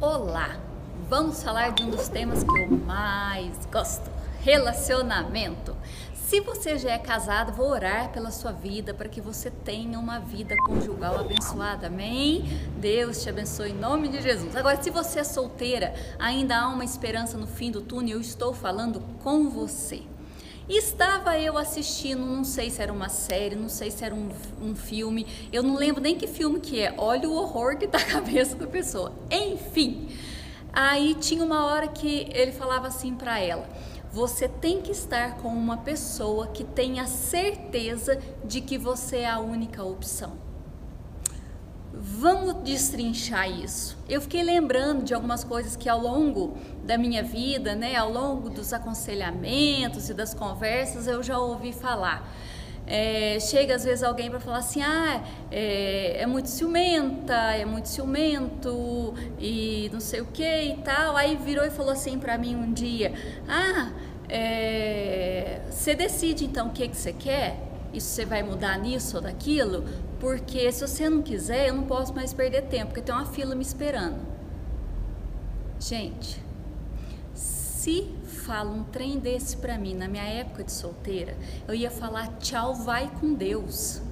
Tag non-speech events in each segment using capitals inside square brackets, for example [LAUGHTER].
Olá! Vamos falar de um dos temas que eu mais gosto: relacionamento. Se você já é casado, vou orar pela sua vida para que você tenha uma vida conjugal abençoada. Amém? Deus te abençoe em nome de Jesus. Agora, se você é solteira, ainda há uma esperança no fim do túnel, eu estou falando com você. Estava eu assistindo, não sei se era uma série, não sei se era um, um filme, eu não lembro nem que filme que é. Olha o horror que tá a [LAUGHS] cabeça da pessoa. Enfim, aí tinha uma hora que ele falava assim para ela: você tem que estar com uma pessoa que tenha certeza de que você é a única opção. Vamos destrinchar isso. Eu fiquei lembrando de algumas coisas que ao longo da minha vida, né, ao longo dos aconselhamentos e das conversas, eu já ouvi falar. É, chega às vezes alguém para falar assim: ah, é, é, muito ciumenta, é muito ciumento e não sei o que e tal. Aí virou e falou assim para mim um dia: ah, é, você decide então o que, que você quer? Isso você vai mudar nisso ou daquilo? Porque se você não quiser, eu não posso mais perder tempo, porque tem uma fila me esperando. Gente, se fala um trem desse pra mim na minha época de solteira, eu ia falar tchau, vai com Deus.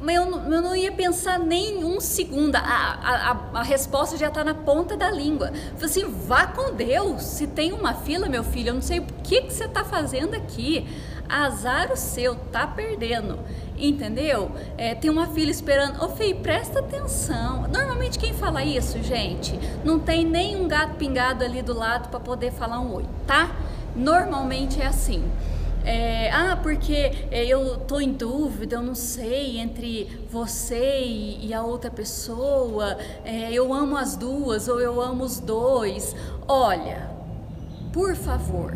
Mas eu, eu não ia pensar nem um segundo, a, a, a, a resposta já está na ponta da língua. falei assim: vá com Deus. Se tem uma fila, meu filho, eu não sei o que, que você está fazendo aqui. Azar o seu, tá perdendo. Entendeu? É, tem uma filha esperando. Ô, filho, presta atenção. Normalmente quem fala isso, gente, não tem nem um gato pingado ali do lado para poder falar um oi, tá? Normalmente é assim. É, ah, porque é, eu tô em dúvida, eu não sei entre você e, e a outra pessoa, é, eu amo as duas ou eu amo os dois. Olha, por favor,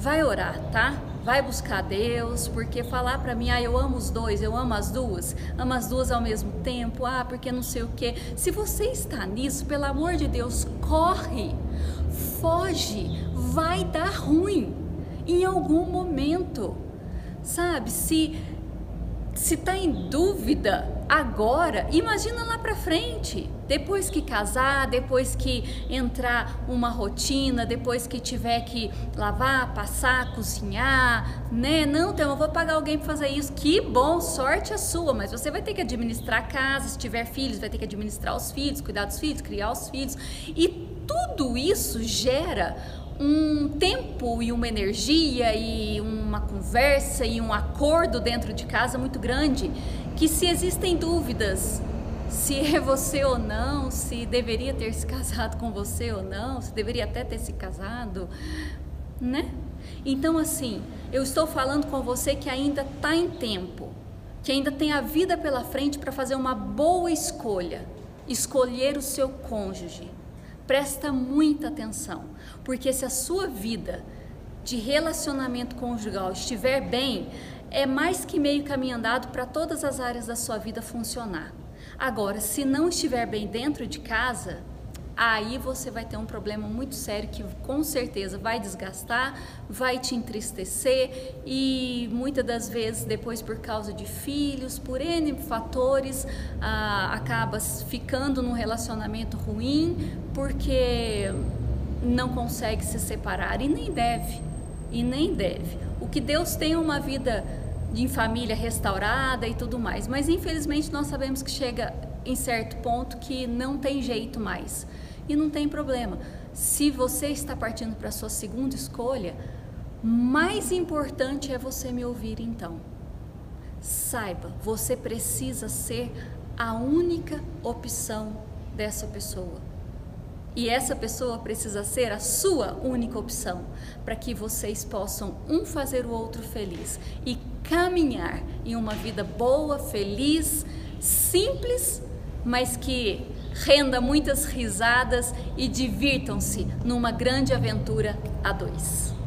vai orar, tá? Vai buscar Deus, porque falar para mim, ah, eu amo os dois, eu amo as duas, amo as duas ao mesmo tempo, ah, porque não sei o que. Se você está nisso, pelo amor de Deus, corre, foge, vai dar ruim em algum momento. Sabe? Se se está em dúvida agora, imagina lá para frente. Depois que casar, depois que entrar uma rotina, depois que tiver que lavar, passar, cozinhar, né? Não, então eu vou pagar alguém para fazer isso. Que bom, sorte a sua, mas você vai ter que administrar a casa, se tiver filhos, vai ter que administrar os filhos, cuidar dos filhos, criar os filhos. E tudo isso gera um tempo e uma energia e uma conversa e um acordo dentro de casa muito grande que se existem dúvidas se é você ou não, se deveria ter se casado com você ou não, se deveria até ter se casado, né? Então assim, eu estou falando com você que ainda está em tempo, que ainda tem a vida pela frente para fazer uma boa escolha, escolher o seu cônjuge Presta muita atenção, porque se a sua vida de relacionamento conjugal estiver bem, é mais que meio caminho andado para todas as áreas da sua vida funcionar. Agora, se não estiver bem dentro de casa, aí você vai ter um problema muito sério que com certeza vai desgastar, vai te entristecer e muitas das vezes depois por causa de filhos, por N fatores, ah, acabas ficando num relacionamento ruim porque não consegue se separar e nem deve, e nem deve. O que Deus tem é uma vida em família restaurada e tudo mais, mas infelizmente nós sabemos que chega em certo ponto que não tem jeito mais e não tem problema. Se você está partindo para a sua segunda escolha, mais importante é você me ouvir então. Saiba, você precisa ser a única opção dessa pessoa. E essa pessoa precisa ser a sua única opção para que vocês possam um fazer o outro feliz e caminhar em uma vida boa, feliz, simples, mas que renda muitas risadas e divirtam-se numa grande aventura a dois.